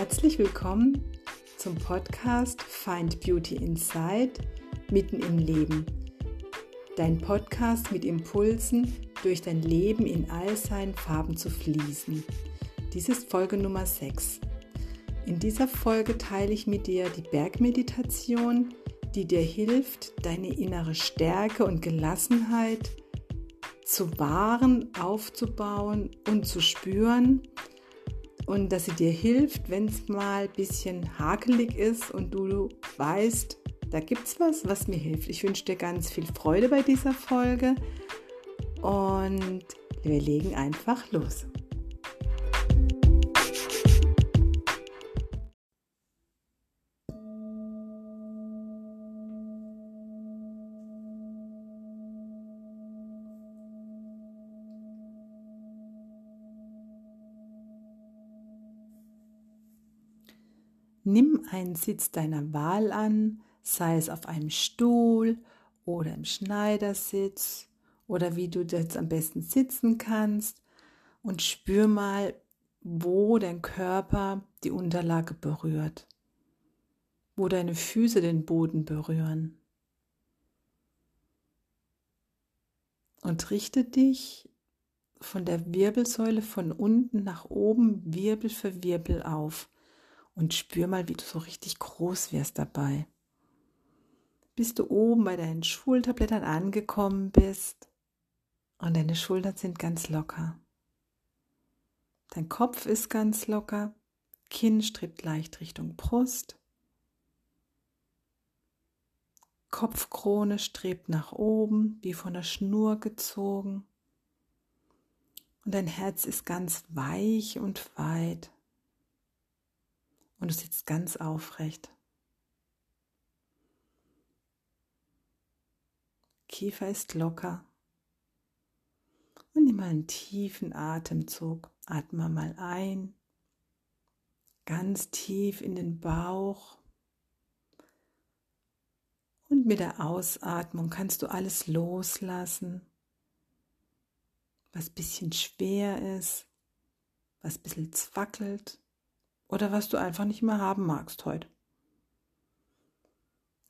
Herzlich willkommen zum Podcast Find Beauty Inside mitten im Leben. Dein Podcast mit Impulsen, durch dein Leben in all seinen Farben zu fließen. Dies ist Folge Nummer 6. In dieser Folge teile ich mit dir die Bergmeditation, die dir hilft, deine innere Stärke und Gelassenheit zu wahren, aufzubauen und zu spüren und dass sie dir hilft, wenn es mal ein bisschen hakelig ist und du weißt, da gibt es was, was mir hilft. Ich wünsche dir ganz viel Freude bei dieser Folge und wir legen einfach los. Nimm einen Sitz deiner Wahl an, sei es auf einem Stuhl oder im Schneidersitz oder wie du jetzt am besten sitzen kannst und spür mal, wo dein Körper die Unterlage berührt, wo deine Füße den Boden berühren. Und richte dich von der Wirbelsäule von unten nach oben Wirbel für Wirbel auf und spür mal, wie du so richtig groß wirst dabei. Bis du oben bei deinen Schulterblättern angekommen bist und deine Schultern sind ganz locker. Dein Kopf ist ganz locker, Kinn strebt leicht Richtung Brust. Kopfkrone strebt nach oben, wie von der Schnur gezogen. Und dein Herz ist ganz weich und weit und du sitzt ganz aufrecht. Kiefer ist locker. Und nimm mal einen tiefen Atemzug. Atme mal ein, ganz tief in den Bauch. Und mit der Ausatmung kannst du alles loslassen, was ein bisschen schwer ist, was ein bisschen zwackelt oder was du einfach nicht mehr haben magst heute.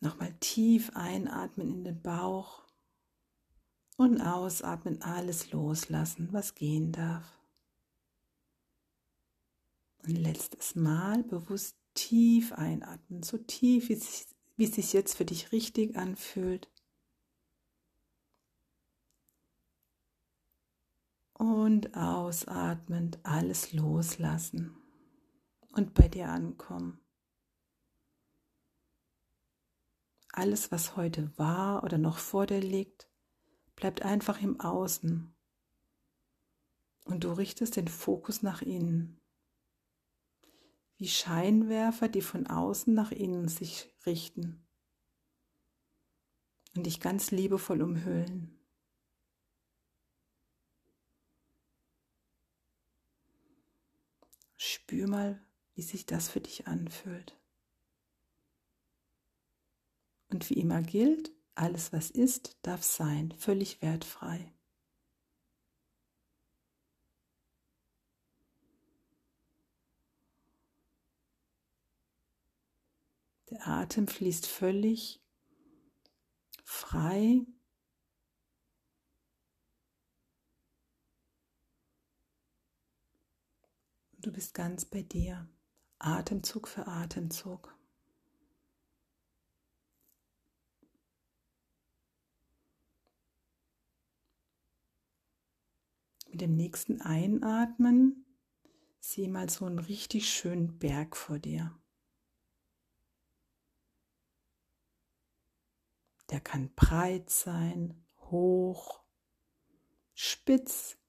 Nochmal tief einatmen in den Bauch und ausatmen, alles loslassen, was gehen darf. Ein letztes Mal bewusst tief einatmen, so tief, wie es, wie es sich jetzt für dich richtig anfühlt. Und ausatmend alles loslassen und bei dir ankommen. Alles, was heute war oder noch vor dir liegt, bleibt einfach im Außen. Und du richtest den Fokus nach innen. Wie Scheinwerfer, die von außen nach innen sich richten und dich ganz liebevoll umhüllen. Spür mal, wie sich das für dich anfühlt. Und wie immer gilt, alles was ist, darf sein, völlig wertfrei. Der Atem fließt völlig frei. Du bist ganz bei dir. Atemzug für Atemzug. Mit dem nächsten Einatmen sieh mal so einen richtig schönen Berg vor dir. Der kann breit sein, hoch, spitz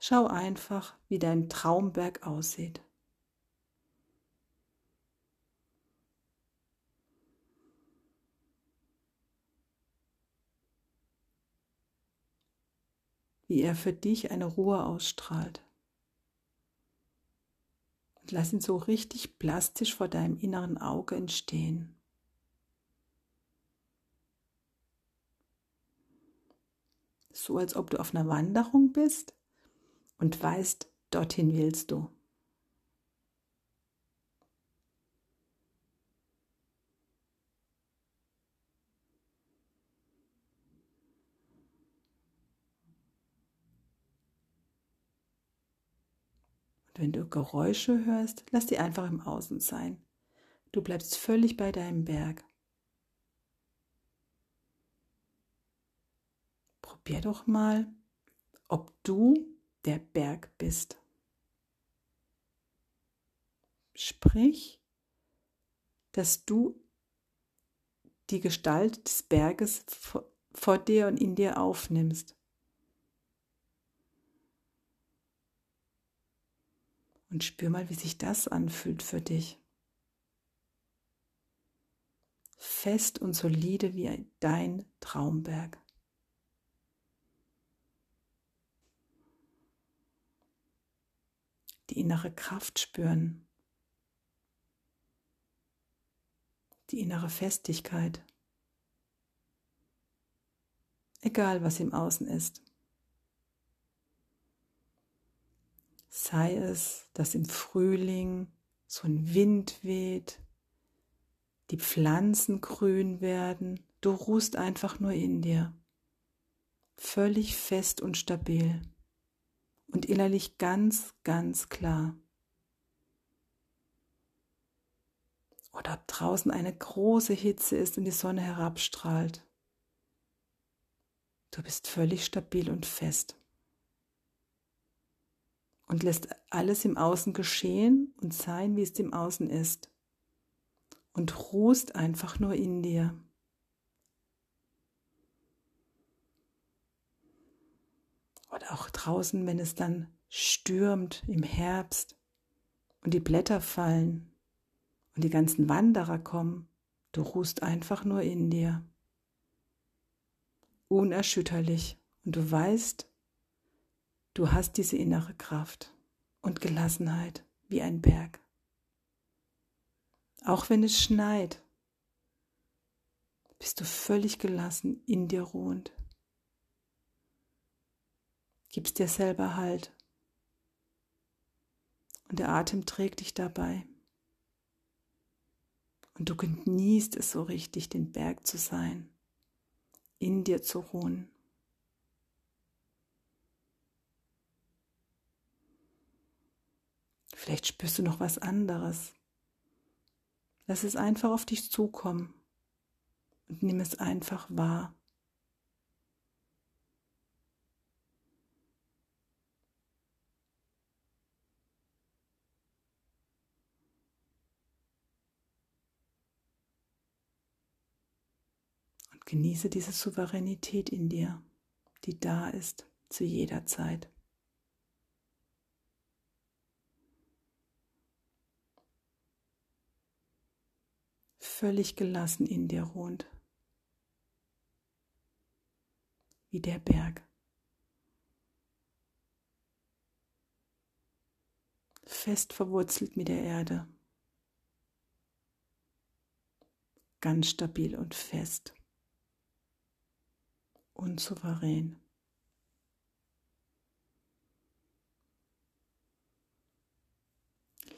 Schau einfach, wie dein Traumberg aussieht. Wie er für dich eine Ruhe ausstrahlt. Und lass ihn so richtig plastisch vor deinem inneren Auge entstehen. So als ob du auf einer Wanderung bist und weißt, dorthin willst du. Wenn du Geräusche hörst, lass die einfach im Außen sein. Du bleibst völlig bei deinem Berg. Probier doch mal, ob du der Berg bist. Sprich, dass du die Gestalt des Berges vor dir und in dir aufnimmst. Und spür mal, wie sich das anfühlt für dich. Fest und solide wie dein Traumberg. Innere Kraft spüren. Die innere Festigkeit. Egal, was im Außen ist. Sei es, dass im Frühling so ein Wind weht, die Pflanzen grün werden, du ruhst einfach nur in dir, völlig fest und stabil und innerlich ganz, ganz klar. Oder ob draußen eine große Hitze ist und die Sonne herabstrahlt. Du bist völlig stabil und fest und lässt alles im Außen geschehen und sein, wie es im Außen ist. Und ruhst einfach nur in dir. Oder auch draußen, wenn es dann stürmt im Herbst und die Blätter fallen und die ganzen Wanderer kommen, du ruhst einfach nur in dir. Unerschütterlich. Und du weißt, Du hast diese innere Kraft und Gelassenheit wie ein Berg. Auch wenn es schneit, bist du völlig gelassen in dir ruhend. Gibst dir selber Halt. Und der Atem trägt dich dabei. Und du genießt es so richtig, den Berg zu sein, in dir zu ruhen. Vielleicht spürst du noch was anderes. Lass es einfach auf dich zukommen und nimm es einfach wahr. Und genieße diese Souveränität in dir, die da ist zu jeder Zeit. völlig gelassen in dir ruht, wie der Berg. Fest verwurzelt mit der Erde, ganz stabil und fest und souverän.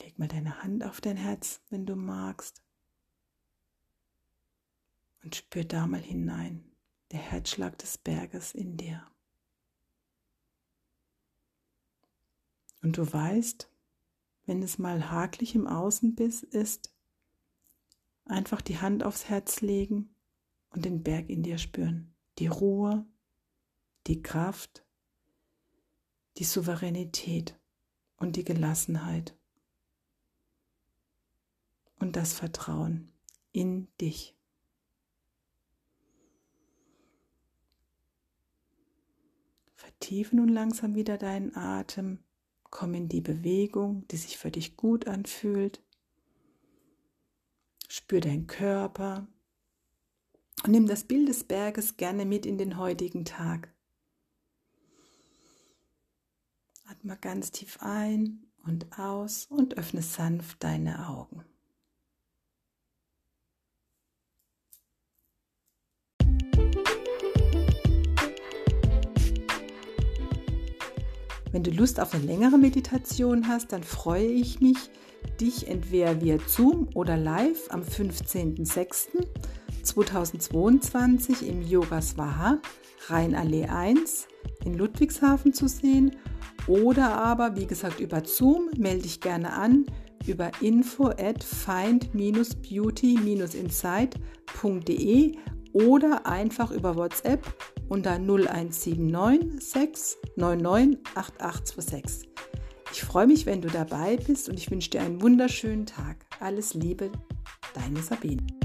Leg mal deine Hand auf dein Herz, wenn du magst und spür da mal hinein, der Herzschlag des Berges in dir. Und du weißt, wenn es mal hakelig im Außenbiss ist, einfach die Hand aufs Herz legen und den Berg in dir spüren. Die Ruhe, die Kraft, die Souveränität und die Gelassenheit und das Vertrauen in dich. Vertiefe nun langsam wieder deinen Atem. Komm in die Bewegung, die sich für dich gut anfühlt. Spür deinen Körper und nimm das Bild des Berges gerne mit in den heutigen Tag. Atme ganz tief ein und aus und öffne sanft deine Augen. Wenn du Lust auf eine längere Meditation hast, dann freue ich mich, dich entweder via Zoom oder live am 15.06.2022 im Yoga Swaha Rheinallee 1 in Ludwigshafen zu sehen oder aber, wie gesagt, über Zoom melde dich gerne an über info at find-beauty-insight.de oder einfach über WhatsApp unter 0179 699 8826. Ich freue mich, wenn du dabei bist und ich wünsche dir einen wunderschönen Tag. Alles Liebe, deine Sabine.